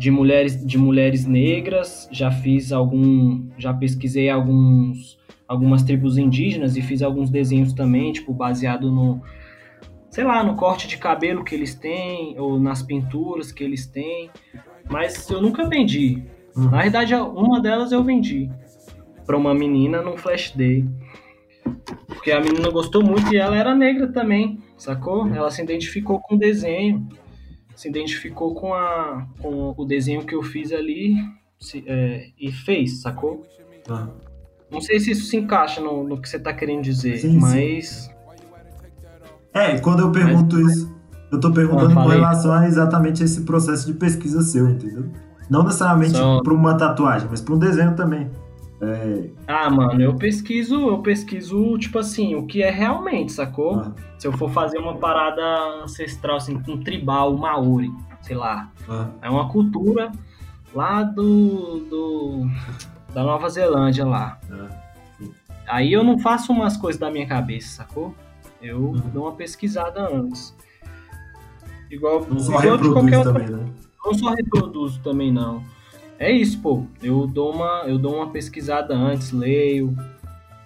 de mulheres de mulheres negras. Já fiz algum. Já pesquisei alguns algumas tribos indígenas e fiz alguns desenhos também, tipo, baseado no. Sei lá, no corte de cabelo que eles têm, ou nas pinturas que eles têm. Mas eu nunca vendi. Uhum. Na verdade, uma delas eu vendi pra uma menina num flash day. Porque a menina gostou muito e ela era negra também, sacou? Ela se identificou com o desenho, se identificou com, a, com o desenho que eu fiz ali se- é, e fez, sacou? Ah, Não sei se isso se encaixa no, no que você tá querendo dizer, Sim, sim. mas. É, quando eu pergunto isso, eu tô perguntando Ah, com relação a exatamente esse processo de pesquisa seu, entendeu? Não necessariamente Só- para uma tatuagem, mas para um desenho também. É, Ah, mano, eu pesquiso, eu pesquiso, tipo assim, o que é realmente, sacou? ah, Se eu for fazer uma parada ancestral, assim, um tribal, maori, sei lá, ah, É uma cultura lá do, do da Nova Zelândia lá. ah. Aí eu não faço umas coisas da minha cabeça, sacou? Eu Uhum. dou uma pesquisada antes. Igual, Não só igual reproduz qualquer outra também, né? não só reproduzo também não. É isso, pô. Eu dou uma, eu dou uma pesquisada antes, leio,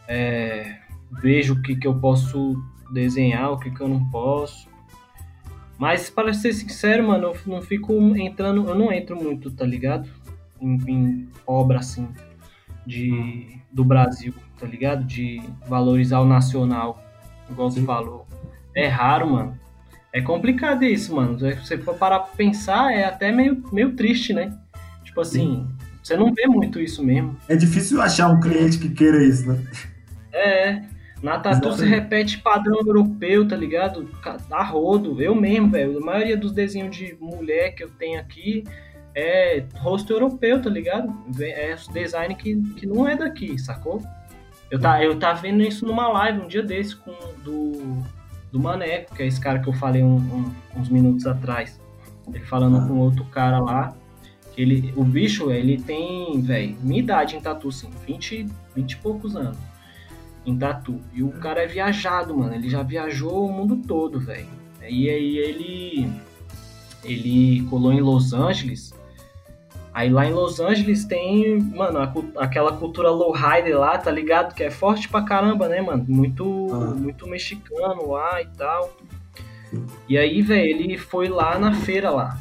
é, vejo o que, que eu posso desenhar, o que, que eu não posso. Mas para ser sincero, mano, eu não fico entrando, eu não entro muito, tá ligado? Em, em obra assim de do Brasil, tá ligado? De valorizar o nacional, igual você falou. É raro, mano. É complicado isso, mano. Se você for parar pra pensar, é até meio, meio triste, né? Tipo assim, Você não vê muito isso mesmo. É difícil achar um cliente que queira isso, né? É, na tatu se repete padrão europeu, tá ligado? A rodo. Eu mesmo, velho. A maioria dos desenhos de mulher que eu tenho aqui é rosto europeu, tá ligado? É design que, que não é daqui, sacou? Eu tá, eu tá vendo isso numa live um dia desse com do, do Maneco, que é esse cara que eu falei um, um, uns minutos atrás. Ele falando ah. com outro cara lá. Ele, o bicho, ele tem, velho, minha idade em tatu, assim, 20, 20 e poucos anos em tatu. E o cara é viajado, mano. Ele já viajou o mundo todo, velho. E aí ele ele colou em Los Angeles. Aí lá em Los Angeles tem, mano, a, aquela cultura lowrider lá, tá ligado? Que é forte pra caramba, né, mano? Muito, ah. muito mexicano lá e tal. E aí, velho, ele foi lá na feira lá.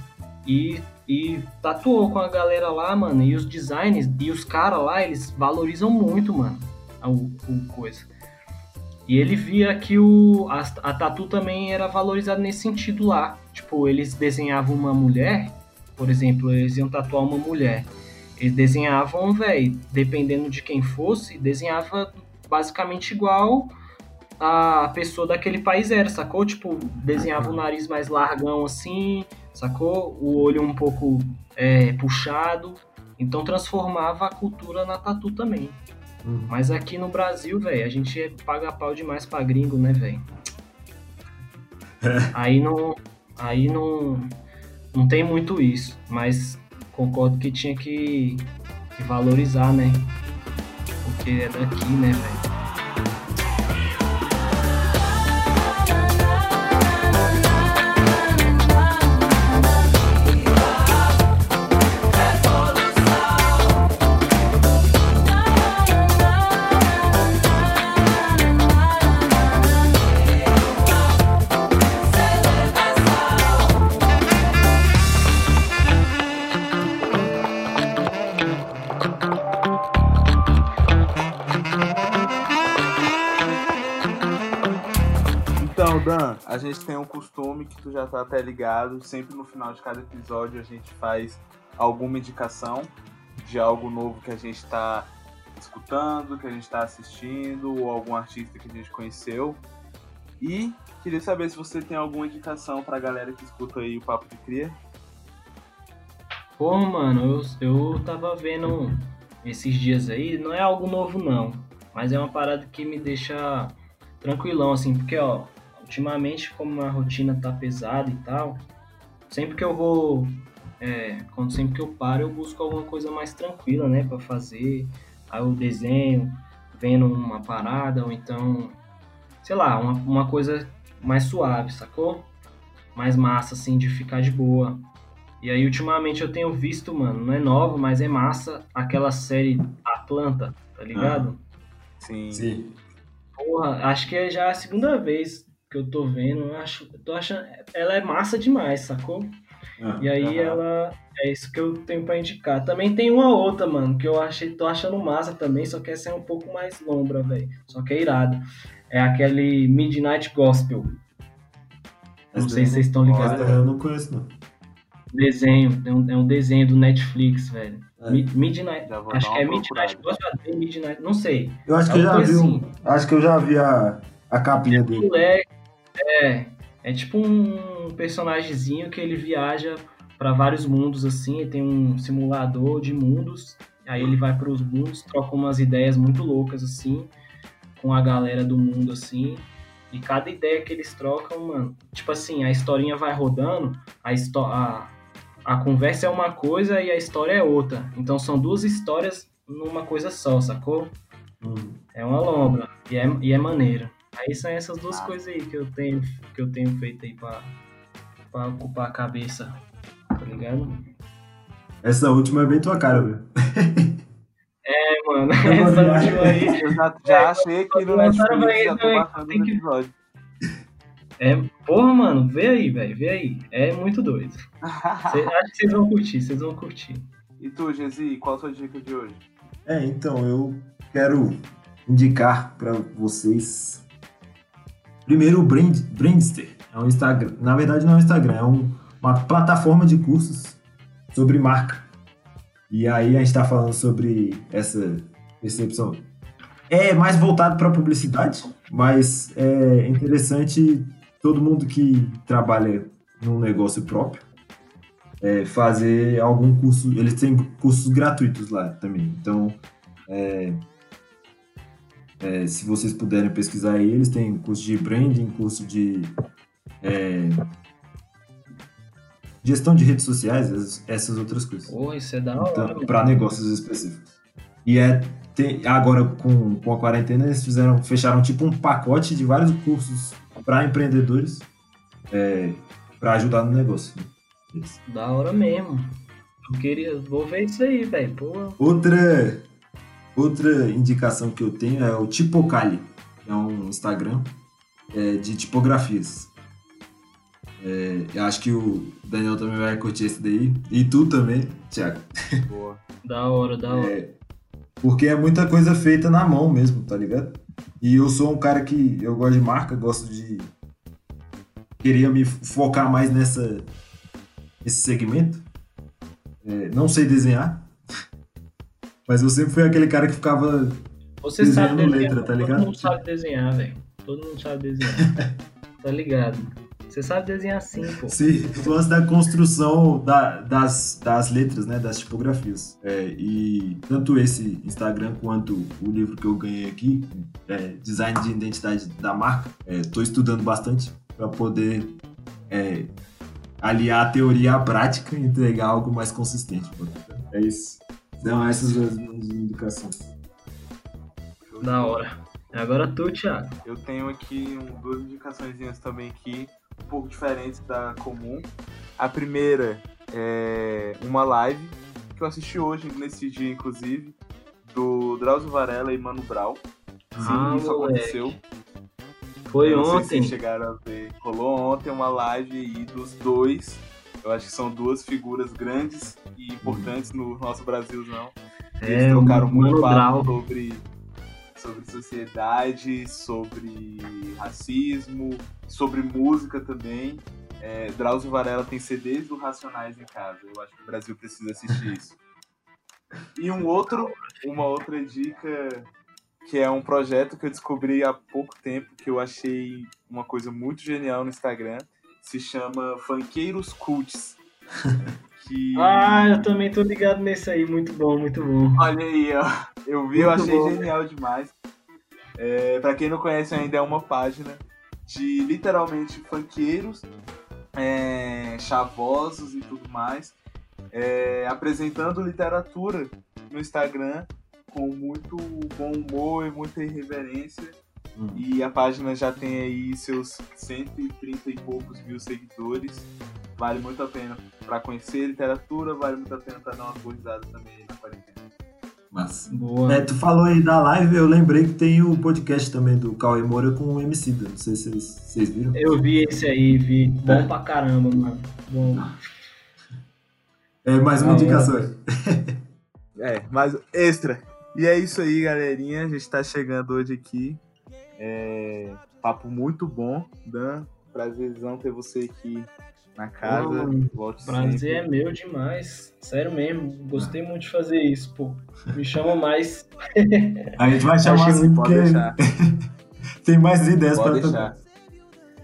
E, e tatuou com a galera lá, mano. E os designs e os caras lá, eles valorizam muito, mano o, o coisa. E ele via que o, a, a tatu também era valorizada nesse sentido lá. Tipo, eles desenhavam uma mulher, por exemplo, eles iam tatuar uma mulher. Eles desenhavam, velho, dependendo de quem fosse, desenhava basicamente igual a pessoa daquele país era, sacou? Tipo, desenhava o nariz mais largão assim, sacou? O olho um pouco é, puxado. Então transformava a cultura na tatu também. Uhum. Mas aqui no Brasil, velho, a gente paga pau demais pra gringo, né, velho? É. Aí não. Aí não. Não tem muito isso. Mas concordo que tinha que, que valorizar, né? Porque é daqui, né, velho? A gente tem um costume que tu já tá até ligado, sempre no final de cada episódio a gente faz alguma indicação de algo novo que a gente está escutando, que a gente está assistindo, ou algum artista que a gente conheceu. E queria saber se você tem alguma indicação pra galera que escuta aí o Papo de Cria. Pô, mano, eu, eu tava vendo esses dias aí, não é algo novo não, mas é uma parada que me deixa tranquilão, assim, porque, ó, ultimamente, como a rotina tá pesada e tal, sempre que eu vou, é, quando sempre que eu paro, eu busco alguma coisa mais tranquila, né, para fazer. Aí eu desenho, vendo uma parada, ou então, sei lá, uma, uma coisa mais suave, sacou? Mais massa, assim, de ficar de boa. E aí, ultimamente, eu tenho visto, mano, não é novo, mas é massa, aquela série Atlanta, tá ligado? Ah, sim. sim. Porra, acho que é já a segunda vez que eu tô vendo, eu acho, eu tô achando, ela é massa demais, sacou? Ah, e aí ela é isso que eu tenho para indicar. Também tem uma outra, mano, que eu achei, tô achando massa também, só que essa é um pouco mais lombra, velho. Só que é irado. É aquele Midnight Gospel. Não sei se vocês estão ligados. Eu não conheço, não. Desenho, é um, é um desenho do Netflix, velho. É. Midnight, acho que é Midnight Gospel, Midnight, não sei. Eu acho que eu já vi, assim. acho que eu já vi a, a capinha dele. Moleque, é, é tipo um personagemzinho que ele viaja para vários mundos assim, tem um simulador de mundos, aí ele vai para os mundos, troca umas ideias muito loucas assim com a galera do mundo assim. E cada ideia que eles trocam, mano, tipo assim, a historinha vai rodando, a, a, a conversa é uma coisa e a história é outra. Então são duas histórias numa coisa só, sacou? Hum. É uma lombra e é, e é maneiro. Aí são essas duas ah. coisas aí que eu tenho, que eu tenho feito aí pra, pra ocupar a cabeça, tá ligado? Essa última é bem tua cara, velho. [laughs] É, mano, essa última aí. Eu já, já é, achei que no Netflix já tô passando o episódio. É, porra, mano, vê aí, velho, vê aí. É muito doido. Cê, [laughs] acho que vocês vão curtir, vocês vão curtir. E tu, Gesi, qual a sua dica de hoje? É, então, eu quero indicar para vocês Primeiro, o Brand, Brandster. É um Instagram. Na verdade, não é um Instagram, é um, uma plataforma de cursos sobre marca. E aí a gente está falando sobre essa percepção. É mais voltado para publicidade, mas é interessante todo mundo que trabalha num negócio próprio é, fazer algum curso. Eles têm cursos gratuitos lá também. Então, é, é, se vocês puderem pesquisar aí, eles têm curso de branding, curso de é, gestão de redes sociais, essas outras coisas. Pô, isso é da hora. Então, para negócios específicos. E é tem, agora com, com a quarentena eles fizeram fecharam tipo um pacote de vários cursos para empreendedores é, para ajudar no negócio. Isso. Da hora mesmo. Eu queria, vou ver isso aí, velho. Outra outra indicação que eu tenho é o Tipocali, é um Instagram é, de tipografias. É, eu acho que o Daniel também vai curtir esse daí. E tu também, Thiago. [laughs] Boa. da hora, da hora. É, porque é muita coisa feita na mão mesmo, tá ligado? E eu sou um cara que eu gosto de marca, gosto de. Queria me focar mais nessa esse segmento. É, não sei desenhar, mas eu sempre fui aquele cara que ficava Você desenhando sabe desenhar, letra, tá ligado? Todo mundo sabe desenhar, velho. Todo mundo sabe desenhar. [laughs] tá ligado? Você sabe desenhar assim, pô. Sim, o lance da construção da, das, das letras, né? Das tipografias. É, e tanto esse Instagram quanto o livro que eu ganhei aqui, é, Design de Identidade da Marca, estou é, estudando bastante para poder é, aliar a teoria à prática e entregar algo mais consistente. Pô. É isso. Então, essas as minhas indicações. Da hora. Agora tu, Thiago. Eu tenho aqui duas indicações também aqui um pouco diferentes da comum. A primeira é uma live que eu assisti hoje, nesse dia, inclusive, do Drauzio Varela e Mano Brau. Sim, ah, isso moleque. aconteceu. Foi eu ontem. Se chegaram a ver. Rolou ontem uma live aí dos dois. Eu acho que são duas figuras grandes e importantes no nosso Brasil, não. Eles é, trocaram muito papo sobre sobre sociedade, sobre racismo, sobre música também. É, Drauzio Varela tem CDs do Racionais em casa. Eu acho que o Brasil precisa assistir isso. E um outro, uma outra dica que é um projeto que eu descobri há pouco tempo que eu achei uma coisa muito genial no Instagram. Se chama Funkeiros Cults. [laughs] Que... Ah, eu também tô ligado nesse aí, muito bom, muito bom. Olha aí, ó. Eu vi, muito eu achei bom. genial demais. É, para quem não conhece ainda, é uma página de literalmente funkeiros, é, chavosos e tudo mais, é, apresentando literatura no Instagram com muito bom humor e muita irreverência. Hum. E a página já tem aí seus 130 e poucos mil seguidores. Vale muito a pena para conhecer literatura, vale muito a pena para dar uma boa risada também na quarentena. Mas, Boa. É, tu falou aí da live, eu lembrei que tem o podcast também do Cauê Moura com o MC da. Não sei se vocês, vocês viram. Eu vi esse aí, vi. Bom é. pra caramba, mano. Bom. É, mais uma ah, indicação aí. É, mais extra. E é isso aí, galerinha. A gente tá chegando hoje aqui. É, papo muito bom, Dan. Prazerzão ter você aqui na casa. Oh, prazer sempre. é meu demais. Sério mesmo. Gostei muito de fazer isso, pô. Me chama mais. [laughs] A gente vai chamar assim porque [laughs] tem mais ideias para deixar.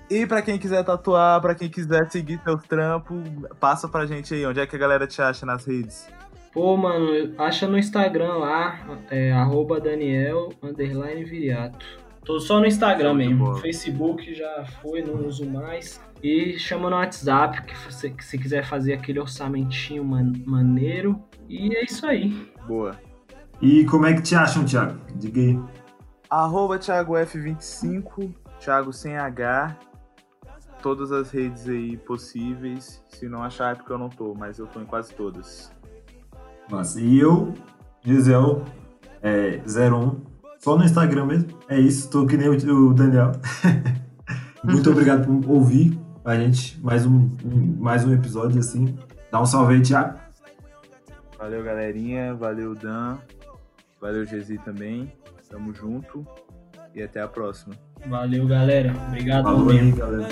E para quem quiser tatuar, para quem quiser seguir seus trampos, passa pra gente aí. Onde é que a galera te acha nas redes? Pô, mano, acha no Instagram lá, é, arroba Daniel, underline Viriato. Tô só no Instagram mesmo. Facebook já foi, não uso mais. E chama no WhatsApp, que você, que se quiser fazer aquele orçamentinho man, maneiro. E é isso aí. Boa. E como é que te acham, Thiago? Diga aí. Arroba ThiagoF25, Thiago sem H. Todas as redes aí possíveis. Se não achar é porque eu não tô, mas eu tô em quase todas. Nossa, e eu, Gisel, é, 01, só no Instagram mesmo. É isso, tô que nem o Daniel. [laughs] Muito obrigado por ouvir a gente mais um, mais um episódio assim. Dá um salve aí, Thiago. Valeu, galerinha. Valeu, Dan. Valeu, Gesi também. Tamo junto. E até a próxima. Valeu, galera. Obrigado Falou aí, galera.